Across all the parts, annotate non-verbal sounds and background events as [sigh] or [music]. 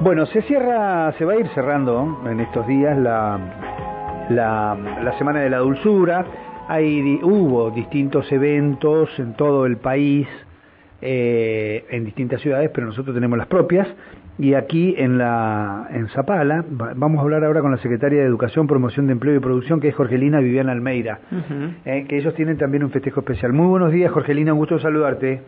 Bueno, se cierra, se va a ir cerrando en estos días la, la, la Semana de la Dulzura. Hay, hubo distintos eventos en todo el país, eh, en distintas ciudades, pero nosotros tenemos las propias. Y aquí en la en Zapala vamos a hablar ahora con la secretaria de Educación, Promoción de Empleo y Producción, que es Jorgelina Viviana Almeida, eh, que ellos tienen también un festejo especial. Muy buenos días, Jorgelina, un gusto saludarte.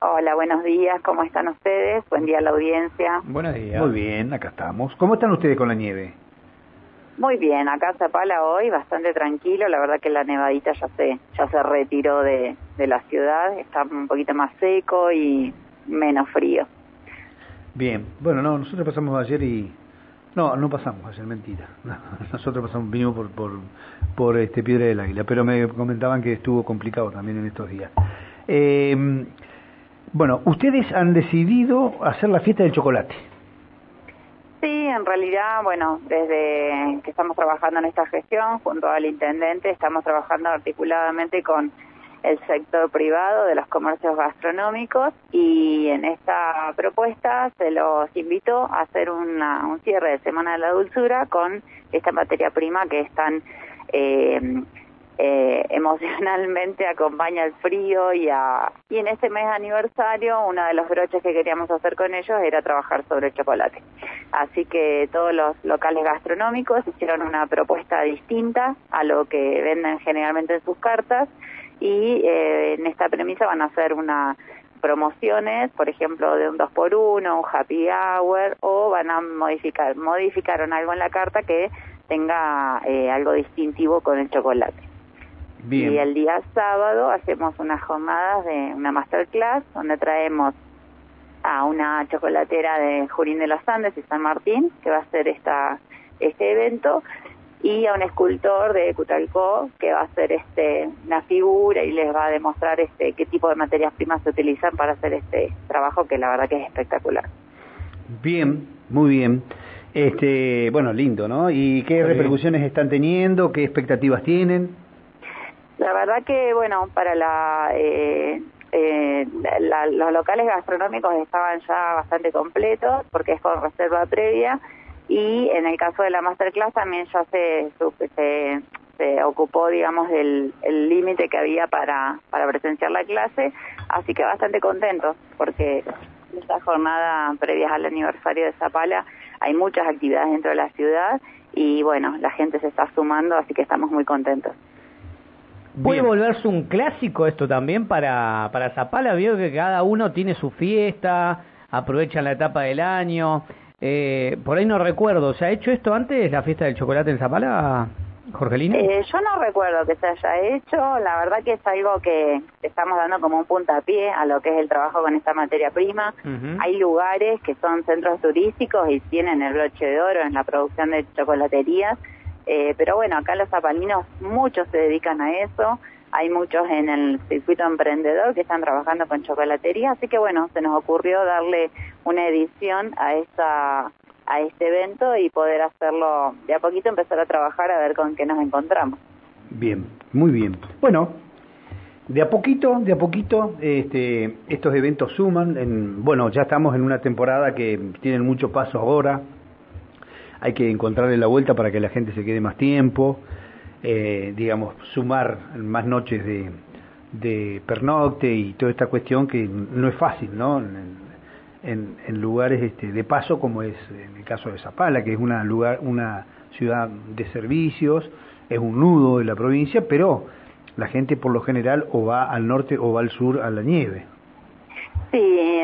Hola, buenos días, ¿cómo están ustedes? Buen día a la audiencia. Buenos días. Muy bien, acá estamos. ¿Cómo están ustedes con la nieve? Muy bien, acá Zapala hoy bastante tranquilo, la verdad que la nevadita ya se ya se retiró de, de la ciudad, está un poquito más seco y menos frío. Bien, bueno, no, nosotros pasamos ayer y... No, no pasamos ayer, mentira. [laughs] Nosotros pasamos, vinimos por, por, por este Piedra del Águila, pero me comentaban que estuvo complicado también en estos días. Eh, bueno, ustedes han decidido hacer la fiesta del chocolate. Sí, en realidad, bueno, desde que estamos trabajando en esta gestión, junto al intendente, estamos trabajando articuladamente con el sector privado de los comercios gastronómicos y en esta propuesta se los invitó a hacer un cierre de Semana de la Dulzura con esta materia prima que están eh, emocionalmente acompaña el frío y, a, y en este mes aniversario uno de los broches que queríamos hacer con ellos era trabajar sobre el chocolate. Así que todos los locales gastronómicos hicieron una propuesta distinta a lo que venden generalmente en sus cartas y eh, en esta premisa van a hacer una promociones, por ejemplo, de un 2 por 1 un happy hour, o van a modificar, modificaron algo en la carta que tenga eh, algo distintivo con el chocolate. Y el día sábado hacemos unas jornadas de una masterclass donde traemos a una chocolatera de Jurín de los Andes y San Martín, que va a hacer esta, este evento, y a un escultor de Cutalcó que va a hacer este una figura y les va a demostrar este qué tipo de materias primas se utilizan para hacer este trabajo que la verdad que es espectacular. Bien, muy bien. Este, bueno, lindo, ¿no? ¿Y qué repercusiones están teniendo? ¿Qué expectativas tienen? La verdad que, bueno, para la, eh, eh, los locales gastronómicos estaban ya bastante completos porque es con reserva previa y en el caso de la masterclass también ya se, se, se ocupó, digamos, del el límite que había para presenciar la clase, así que bastante contentos porque esta jornada previa al aniversario de Zapala hay muchas actividades dentro de la ciudad y bueno, la gente se está sumando, así que estamos muy contentos. ¿Puede volverse un clásico esto también para, para Zapala? Veo que cada uno tiene su fiesta, aprovechan la etapa del año. Eh, por ahí no recuerdo, ¿se ha hecho esto antes, la fiesta del chocolate en Zapala, Jorgelina? Eh, yo no recuerdo que se haya hecho, la verdad que es algo que estamos dando como un puntapié a lo que es el trabajo con esta materia prima. Hay lugares que son centros turísticos y tienen el broche de oro en la producción de chocolaterías eh, pero bueno, acá los zapalinos muchos se dedican a eso, hay muchos en el circuito emprendedor que están trabajando con chocolatería, así que bueno, se nos ocurrió darle una edición a esta a este evento y poder hacerlo de a poquito empezar a trabajar a ver con qué nos encontramos. Bien, muy bien. Bueno, de a poquito, de a poquito, este, estos eventos suman. En, bueno, ya estamos en una temporada que tienen mucho paso ahora hay que encontrarle la vuelta para que la gente se quede más tiempo, eh, digamos, sumar más noches de, de, pernocte y toda esta cuestión que no es fácil, ¿no? En, en, lugares este, de paso como es en el caso de Zapala, que es una, lugar, una ciudad de servicios, es un nudo de la provincia, pero la gente por lo general o va al norte o va al sur a la nieve. Sí,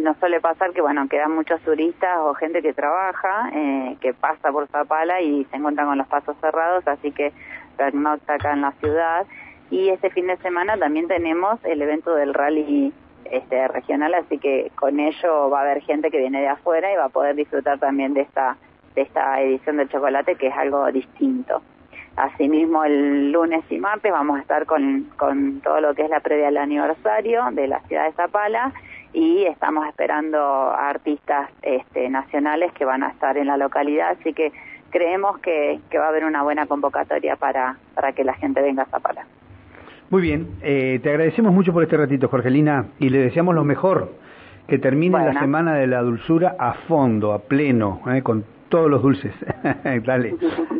nos suele pasar que, bueno, quedan muchos turistas o gente que trabaja, eh, que pasa por Zapala y se encuentran con los pasos cerrados, así que pernocta acá en la ciudad. Y este fin de semana también tenemos el evento del rally este, regional, así que con ello va a haber gente que viene de afuera y va a poder disfrutar también de esta, de esta edición del chocolate, que es algo distinto. Asimismo, el lunes y martes vamos a estar con, con todo lo que es la previa del aniversario de la ciudad de Zapala y estamos esperando a artistas este, nacionales que van a estar en la localidad, así que creemos que, que va a haber una buena convocatoria para, para que la gente venga a Zapala. Muy bien, eh, te agradecemos mucho por este ratito, Jorgelina, y le deseamos lo mejor. Que termine la semana de la dulzura a fondo, a pleno, ¿eh? con todos los dulces. [laughs] Dale.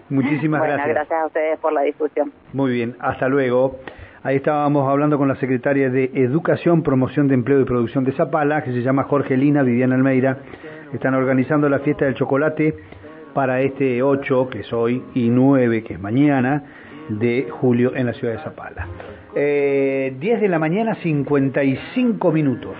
Muchísimas bueno, gracias. Gracias a ustedes por la discusión. Muy bien, hasta luego. Ahí estábamos hablando con la secretaria de Educación, Promoción de Empleo y Producción de Zapala, que se llama Jorgelina Viviana Almeida. Están organizando la fiesta del chocolate para este 8, que es hoy, y 9, que es mañana, de julio en la ciudad de Zapala. Eh, 10 de la mañana, 55 minutos.